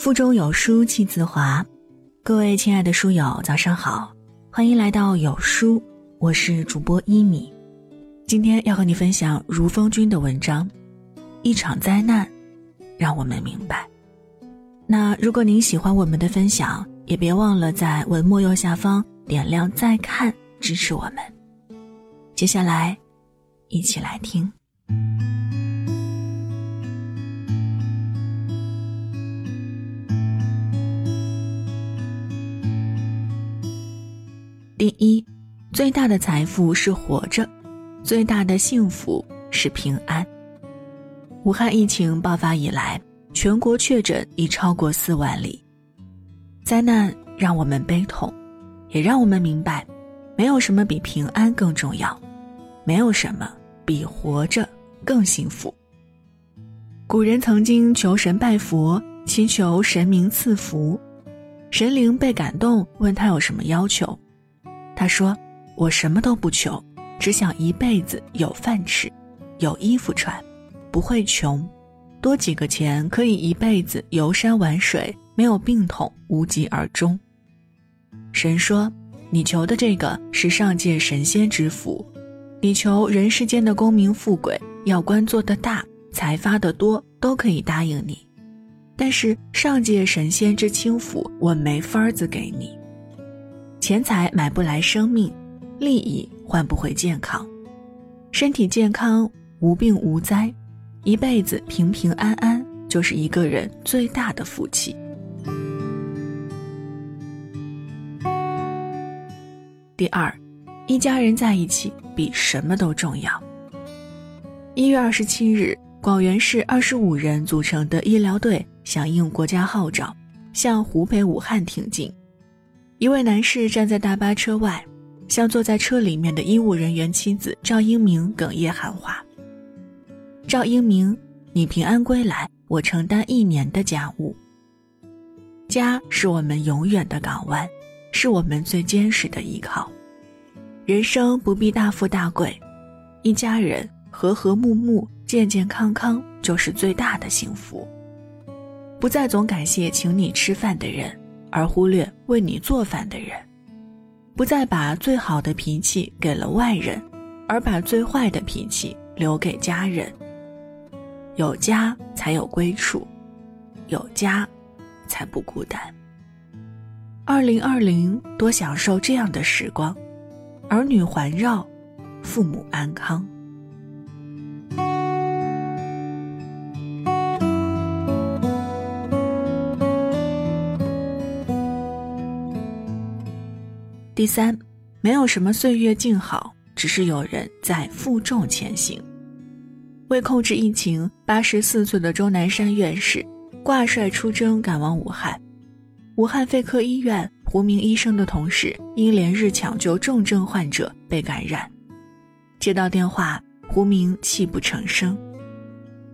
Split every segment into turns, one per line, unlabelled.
腹中有书气自华，各位亲爱的书友，早上好，欢迎来到有书，我是主播一米。今天要和你分享如风君的文章，《一场灾难，让我们明白》。那如果您喜欢我们的分享，也别忘了在文末右下方点亮再看，支持我们。接下来，一起来听。第一，最大的财富是活着，最大的幸福是平安。武汉疫情爆发以来，全国确诊已超过四万例。灾难让我们悲痛，也让我们明白，没有什么比平安更重要，没有什么比活着更幸福。古人曾经求神拜佛，祈求神明赐福，神灵被感动，问他有什么要求。他说：“我什么都不求，只想一辈子有饭吃，有衣服穿，不会穷，多几个钱可以一辈子游山玩水，没有病痛，无疾而终。”神说：“你求的这个是上界神仙之福，你求人世间的功名富贵，要官做得大，财发得多，都可以答应你，但是上界神仙之轻浮，我没法子给你。”钱财买不来生命，利益换不回健康，身体健康无病无灾，一辈子平平安安，就是一个人最大的福气。第二，一家人在一起比什么都重要。一月二十七日，广元市二十五人组成的医疗队响应国家号召，向湖北武汉挺进。一位男士站在大巴车外，向坐在车里面的医务人员妻子赵英明哽咽喊话：“赵英明，你平安归来，我承担一年的家务。家是我们永远的港湾，是我们最坚实的依靠。人生不必大富大贵，一家人和和睦睦、健健康康就是最大的幸福。不再总感谢请你吃饭的人。”而忽略为你做饭的人，不再把最好的脾气给了外人，而把最坏的脾气留给家人。有家才有归处，有家，才不孤单。二零二零，多享受这样的时光，儿女环绕，父母安康。第三，没有什么岁月静好，只是有人在负重前行。为控制疫情，八十四岁的钟南山院士挂帅出征，赶往武汉。武汉肺科医院胡明医生的同事因连日抢救重症患者被感染，接到电话，胡明泣不成声。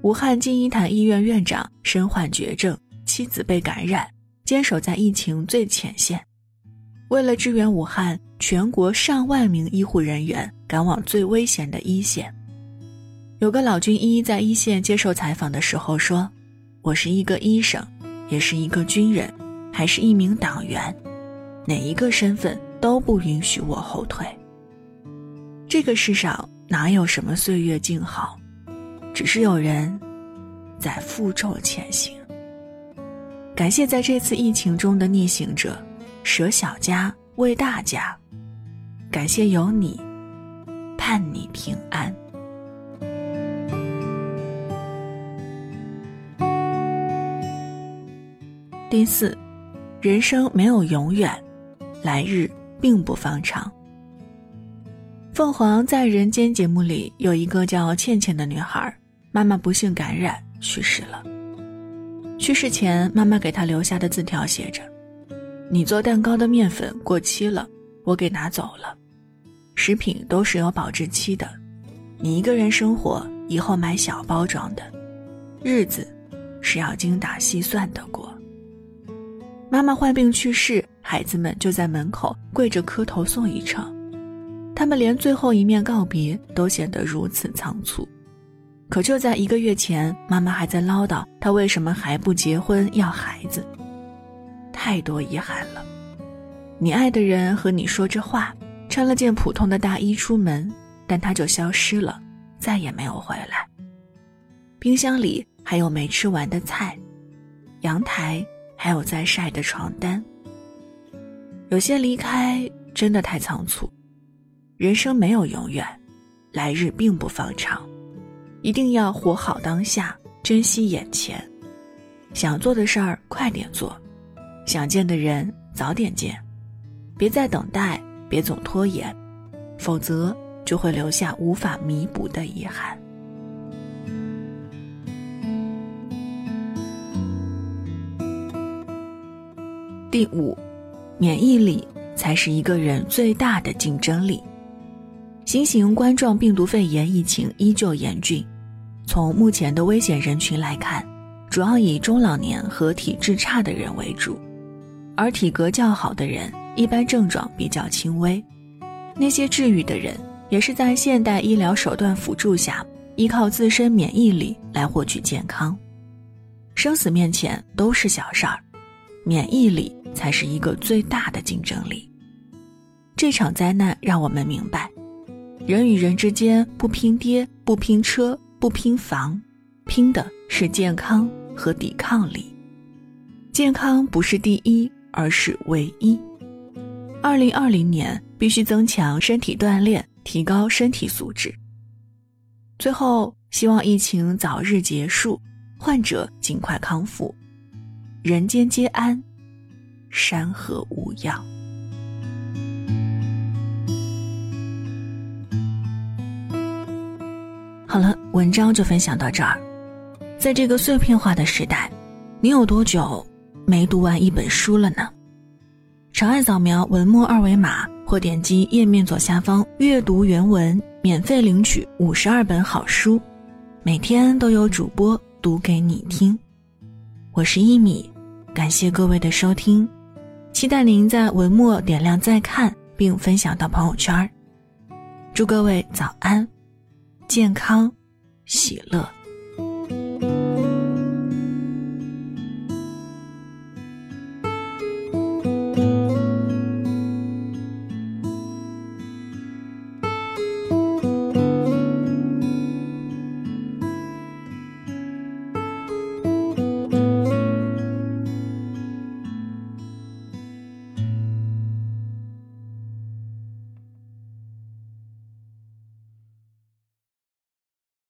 武汉金银潭医院院长身患绝症，妻子被感染，坚守在疫情最前线。为了支援武汉，全国上万名医护人员赶往最危险的一线。有个老军医在一线接受采访的时候说：“我是一个医生，也是一个军人，还是一名党员，哪一个身份都不允许我后退。这个世上哪有什么岁月静好，只是有人在负重前行。感谢在这次疫情中的逆行者。”舍小家为大家，感谢有你，盼你平安。第四，人生没有永远，来日并不方长。凤凰在人间节目里有一个叫倩倩的女孩，妈妈不幸感染去世了。去世前，妈妈给她留下的字条写着。你做蛋糕的面粉过期了，我给拿走了。食品都是有保质期的，你一个人生活以后买小包装的，日子是要精打细算的过。妈妈患病去世，孩子们就在门口跪着磕头送一程，他们连最后一面告别都显得如此仓促。可就在一个月前，妈妈还在唠叨她为什么还不结婚要孩子。太多遗憾了。你爱的人和你说着话，穿了件普通的大衣出门，但他就消失了，再也没有回来。冰箱里还有没吃完的菜，阳台还有在晒的床单。有些离开真的太仓促，人生没有永远，来日并不方长，一定要活好当下，珍惜眼前，想做的事儿快点做，想见的人早点见。别再等待，别总拖延，否则就会留下无法弥补的遗憾。第五，免疫力才是一个人最大的竞争力。新型冠状病毒肺炎疫情依旧严峻，从目前的危险人群来看，主要以中老年和体质差的人为主，而体格较好的人。一般症状比较轻微，那些治愈的人也是在现代医疗手段辅助下，依靠自身免疫力来获取健康。生死面前都是小事儿，免疫力才是一个最大的竞争力。这场灾难让我们明白，人与人之间不拼爹、不拼车、不拼房，拼的是健康和抵抗力。健康不是第一，而是唯一。二零二零年必须增强身体锻炼，提高身体素质。最后，希望疫情早日结束，患者尽快康复，人间皆安，山河无恙。好了，文章就分享到这儿。在这个碎片化的时代，你有多久没读完一本书了呢？长按扫描文末二维码，或点击页面左下方阅读原文，免费领取五十二本好书，每天都有主播读给你听。我是一米，感谢各位的收听，期待您在文末点亮再看，并分享到朋友圈。祝各位早安，健康，喜乐。